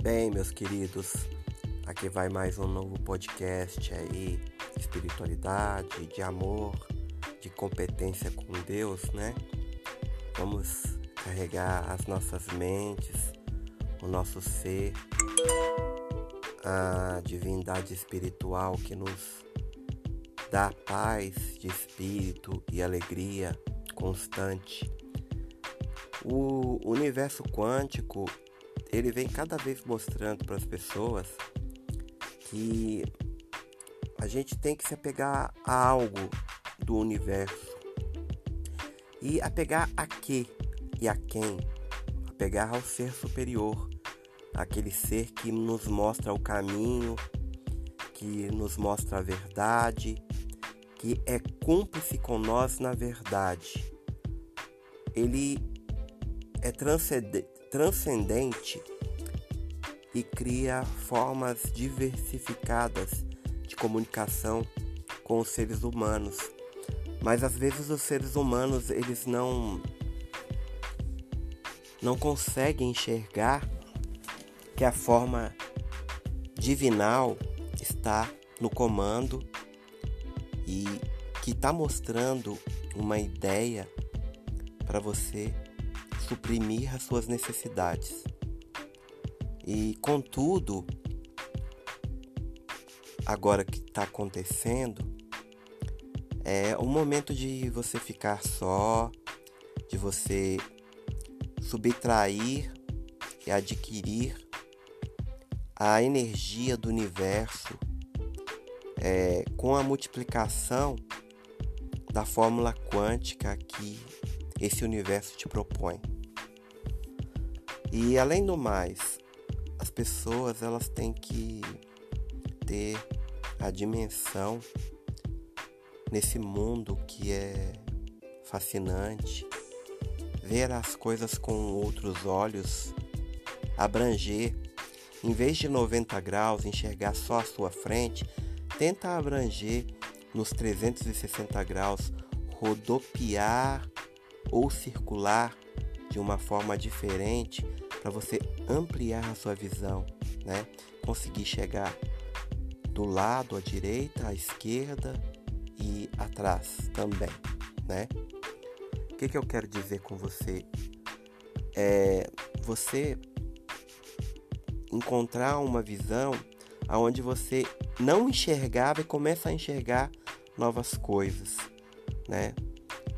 Bem, meus queridos, aqui vai mais um novo podcast aí, espiritualidade, de amor, de competência com Deus, né? Vamos carregar as nossas mentes, o nosso ser, a divindade espiritual que nos dá paz de espírito e alegria constante. O universo quântico ele vem cada vez mostrando para as pessoas que a gente tem que se apegar a algo do universo. E apegar a quê e a quem? Apegar ao ser superior, aquele ser que nos mostra o caminho, que nos mostra a verdade, que é cúmplice com nós na verdade. Ele é transcendente e cria formas diversificadas de comunicação com os seres humanos. Mas às vezes os seres humanos eles não não conseguem enxergar que a forma divinal está no comando e que está mostrando uma ideia para você suprimir as suas necessidades. E contudo, agora que está acontecendo, é um momento de você ficar só, de você subtrair e adquirir a energia do universo é, com a multiplicação da fórmula quântica que esse universo te propõe. E além do mais, as pessoas elas têm que ter a dimensão nesse mundo que é fascinante, ver as coisas com outros olhos, abranger, em vez de 90 graus, enxergar só a sua frente, tenta abranger nos 360 graus, rodopiar ou circular de uma forma diferente para você ampliar a sua visão, né? Conseguir chegar do lado à direita, à esquerda e atrás também, né? O que, que eu quero dizer com você? É você encontrar uma visão aonde você não enxergava e começa a enxergar novas coisas, né?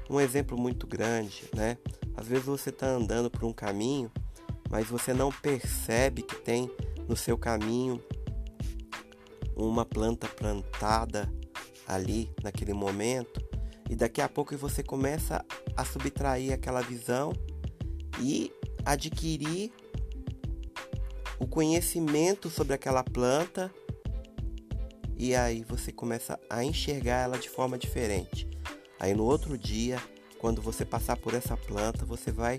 Um exemplo muito grande, né? Às vezes você está andando por um caminho, mas você não percebe que tem no seu caminho uma planta plantada ali naquele momento, e daqui a pouco você começa a subtrair aquela visão e adquirir o conhecimento sobre aquela planta e aí você começa a enxergar ela de forma diferente. Aí no outro dia quando você passar por essa planta, você vai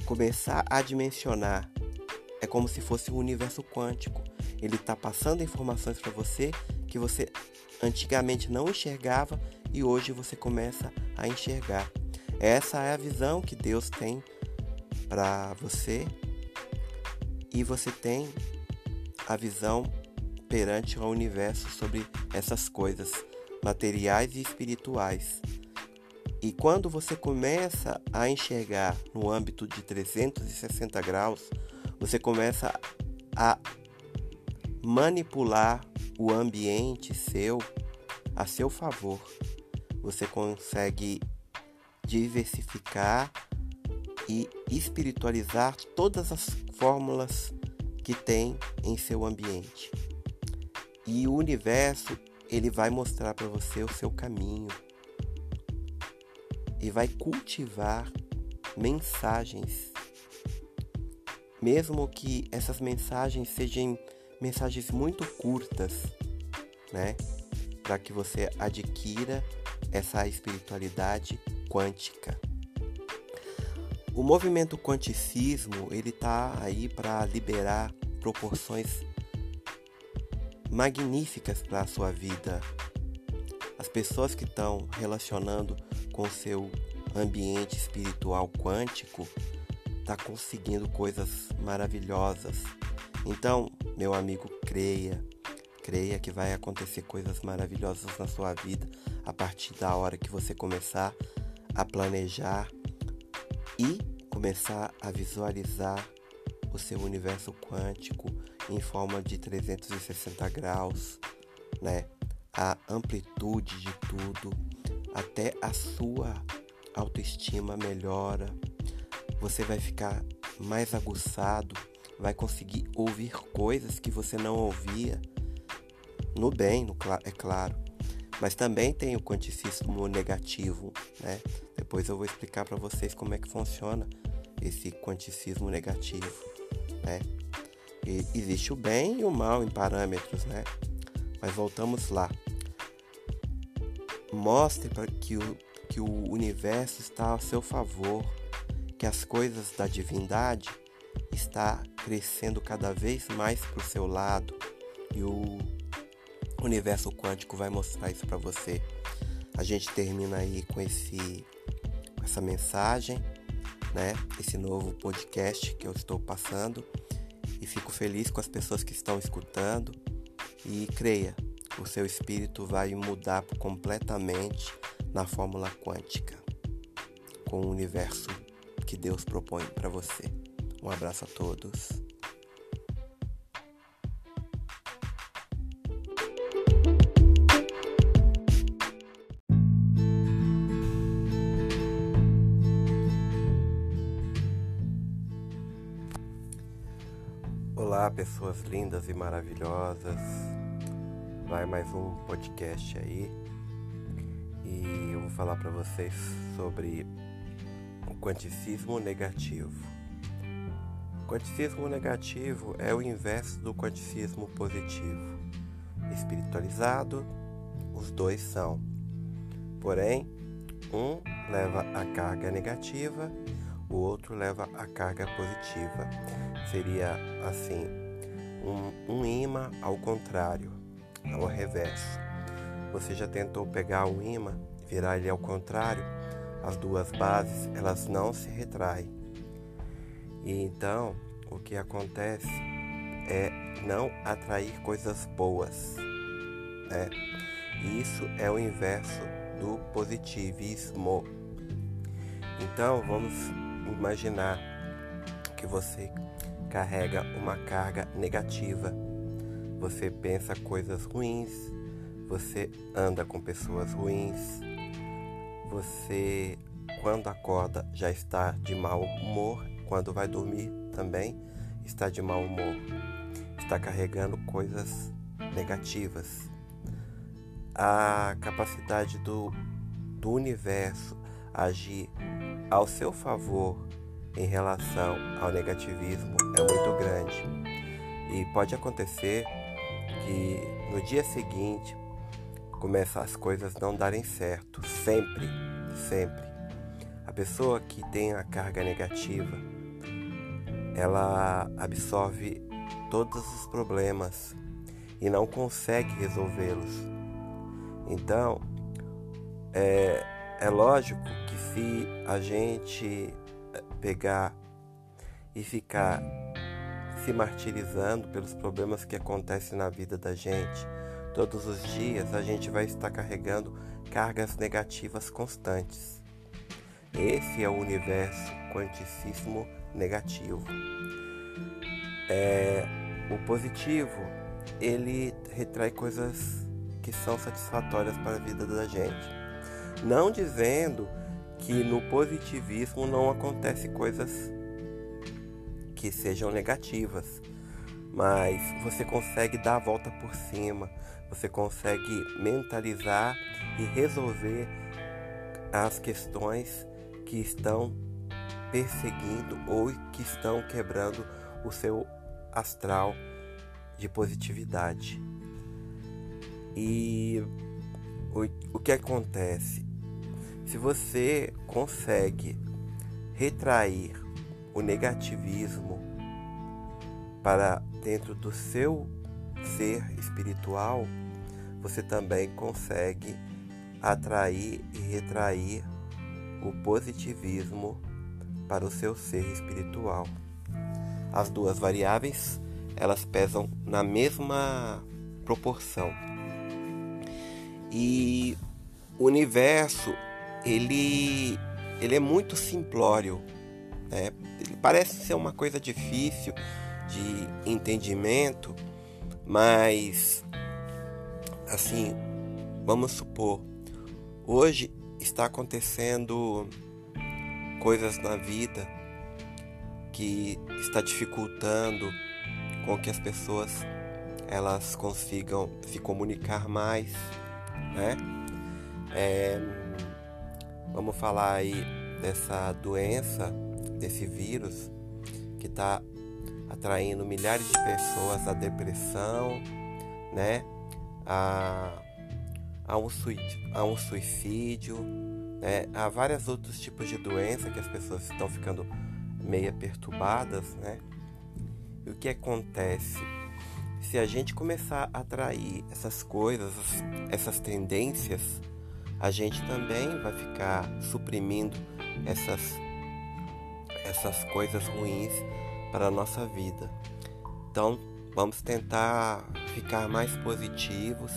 começar a dimensionar. É como se fosse um universo quântico. Ele está passando informações para você que você antigamente não enxergava e hoje você começa a enxergar. Essa é a visão que Deus tem para você e você tem a visão perante o universo sobre essas coisas materiais e espirituais. E quando você começa a enxergar no âmbito de 360 graus, você começa a manipular o ambiente seu a seu favor. Você consegue diversificar e espiritualizar todas as fórmulas que tem em seu ambiente. E o universo, ele vai mostrar para você o seu caminho e vai cultivar mensagens, mesmo que essas mensagens sejam mensagens muito curtas, né? Para que você adquira essa espiritualidade quântica. O movimento quanticismo, ele tá aí para liberar proporções magníficas para a sua vida. As pessoas que estão relacionando com seu ambiente espiritual quântico está conseguindo coisas maravilhosas. Então, meu amigo, creia. Creia que vai acontecer coisas maravilhosas na sua vida a partir da hora que você começar a planejar e começar a visualizar o seu universo quântico em forma de 360 graus, né? A amplitude de tudo, até a sua autoestima melhora. Você vai ficar mais aguçado, vai conseguir ouvir coisas que você não ouvia. No bem, no, é claro. Mas também tem o quanticismo negativo, né? Depois eu vou explicar para vocês como é que funciona esse quanticismo negativo, né? E existe o bem e o mal em parâmetros, né? Mas voltamos lá. Mostre para que o, que o universo está a seu favor, que as coisas da divindade está crescendo cada vez mais para o seu lado e o universo quântico vai mostrar isso para você. A gente termina aí com esse essa mensagem, né? Esse novo podcast que eu estou passando e fico feliz com as pessoas que estão escutando e creia, o seu espírito vai mudar completamente na fórmula quântica com o universo que Deus propõe para você. Um abraço a todos. Olá, pessoas lindas e maravilhosas. Vai mais um podcast aí. E eu vou falar para vocês sobre o quanticismo negativo. O quanticismo negativo é o inverso do quanticismo positivo. Espiritualizado, os dois são. Porém, um leva a carga negativa o outro leva a carga positiva. Seria assim, um, um imã ao contrário, ao reverso. Você já tentou pegar o imã, virar ele ao contrário? As duas bases, elas não se retraem. E então, o que acontece é não atrair coisas boas. Né? Isso é o inverso do positivismo. Então, vamos imaginar que você carrega uma carga negativa. Você pensa coisas ruins, você anda com pessoas ruins, você, quando acorda, já está de mau humor, quando vai dormir também está de mau humor, está carregando coisas negativas. A capacidade do, do universo agir ao seu favor em relação ao negativismo é muito grande. E pode acontecer que no dia seguinte começa as coisas não darem certo, sempre, sempre. A pessoa que tem a carga negativa, ela absorve todos os problemas e não consegue resolvê-los. Então, é, é lógico que se a gente pegar e ficar se martirizando pelos problemas que acontecem na vida da gente, todos os dias a gente vai estar carregando cargas negativas constantes. Esse é o universo quanticismo negativo. É, o positivo, ele retrai coisas que são satisfatórias para a vida da gente. Não dizendo que no positivismo não acontece coisas que sejam negativas, mas você consegue dar a volta por cima, você consegue mentalizar e resolver as questões que estão perseguindo ou que estão quebrando o seu astral de positividade. E o, o que acontece? Se você consegue retrair o negativismo para dentro do seu ser espiritual, você também consegue atrair e retrair o positivismo para o seu ser espiritual. As duas variáveis, elas pesam na mesma proporção. E o universo, ele ele é muito simplório, Ele parece ser uma coisa difícil de entendimento, mas assim, vamos supor, hoje está acontecendo coisas na vida que está dificultando com que as pessoas elas consigam se comunicar mais, né? É, vamos falar aí dessa doença, desse vírus que está atraindo milhares de pessoas à depressão, né? A, a, um, suicídio, a um suicídio, né? Há vários outros tipos de doença que as pessoas estão ficando meia perturbadas, né? E o que acontece? Se a gente começar a atrair essas coisas, essas tendências, a gente também vai ficar suprimindo essas, essas coisas ruins para a nossa vida. Então, vamos tentar ficar mais positivos,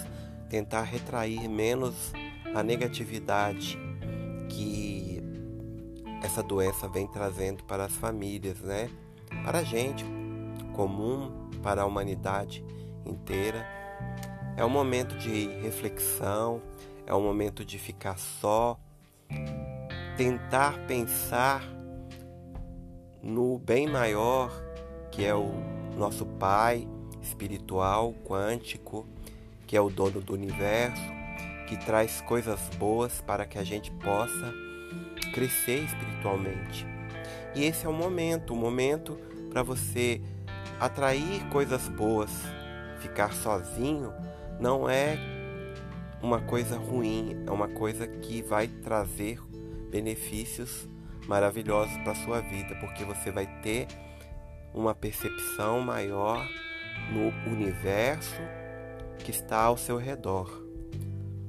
tentar retrair menos a negatividade que essa doença vem trazendo para as famílias, né? Para a gente comum, para a humanidade inteira. É um momento de reflexão, é um momento de ficar só, tentar pensar no bem maior que é o nosso Pai espiritual, quântico, que é o dono do universo, que traz coisas boas para que a gente possa crescer espiritualmente. E esse é o momento, o momento para você atrair coisas boas. Ficar sozinho não é uma coisa ruim, é uma coisa que vai trazer benefícios maravilhosos para sua vida, porque você vai ter uma percepção maior no universo que está ao seu redor.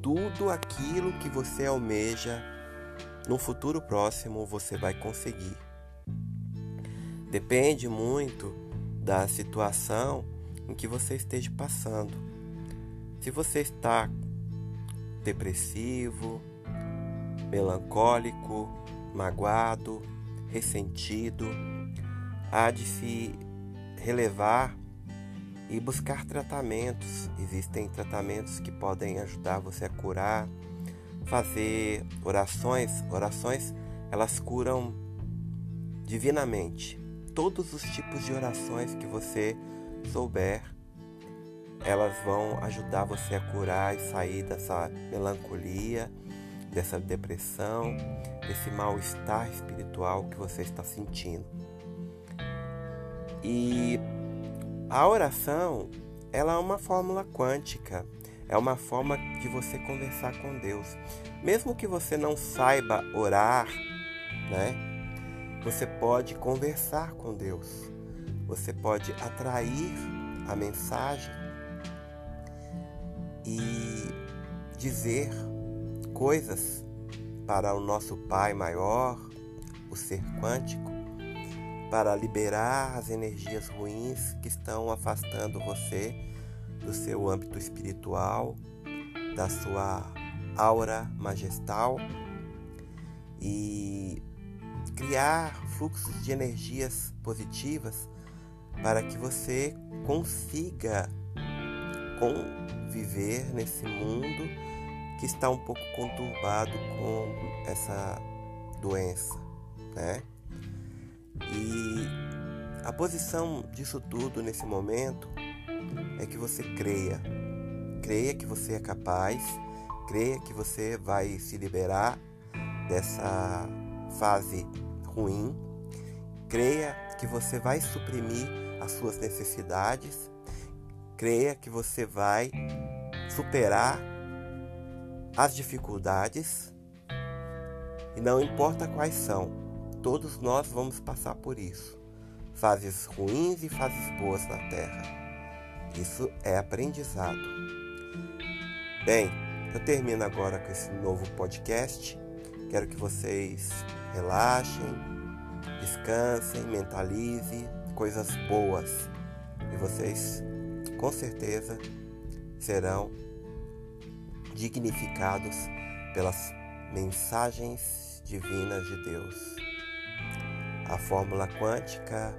Tudo aquilo que você almeja no futuro próximo você vai conseguir. Depende muito da situação em que você esteja passando. Se você está depressivo, melancólico, magoado, ressentido, há de se relevar e buscar tratamentos. Existem tratamentos que podem ajudar você a curar, fazer orações. Orações, elas curam divinamente. Todos os tipos de orações que você souber elas vão ajudar você a curar e sair dessa melancolia, dessa depressão, desse mal-estar espiritual que você está sentindo. E a oração, ela é uma fórmula quântica, é uma forma de você conversar com Deus. Mesmo que você não saiba orar, né? Você pode conversar com Deus. Você pode atrair a mensagem e dizer coisas para o nosso Pai maior, o ser quântico, para liberar as energias ruins que estão afastando você do seu âmbito espiritual, da sua aura majestal e criar fluxos de energias positivas para que você consiga conviver nesse mundo que está um pouco conturbado com essa doença, né? E a posição disso tudo nesse momento é que você creia. Creia que você é capaz, creia que você vai se liberar dessa fase ruim, creia que você vai suprimir as suas necessidades creia que você vai superar as dificuldades e não importa quais são, todos nós vamos passar por isso. Fases ruins e fases boas na Terra. Isso é aprendizado. Bem, eu termino agora com esse novo podcast. Quero que vocês relaxem, Descansem, mentalize coisas boas e vocês com certeza serão dignificados pelas mensagens divinas de Deus. A fórmula quântica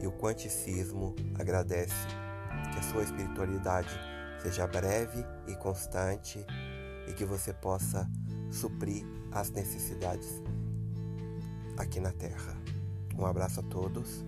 e o quanticismo agradece que a sua espiritualidade seja breve e constante e que você possa suprir as necessidades aqui na Terra. Um abraço a todos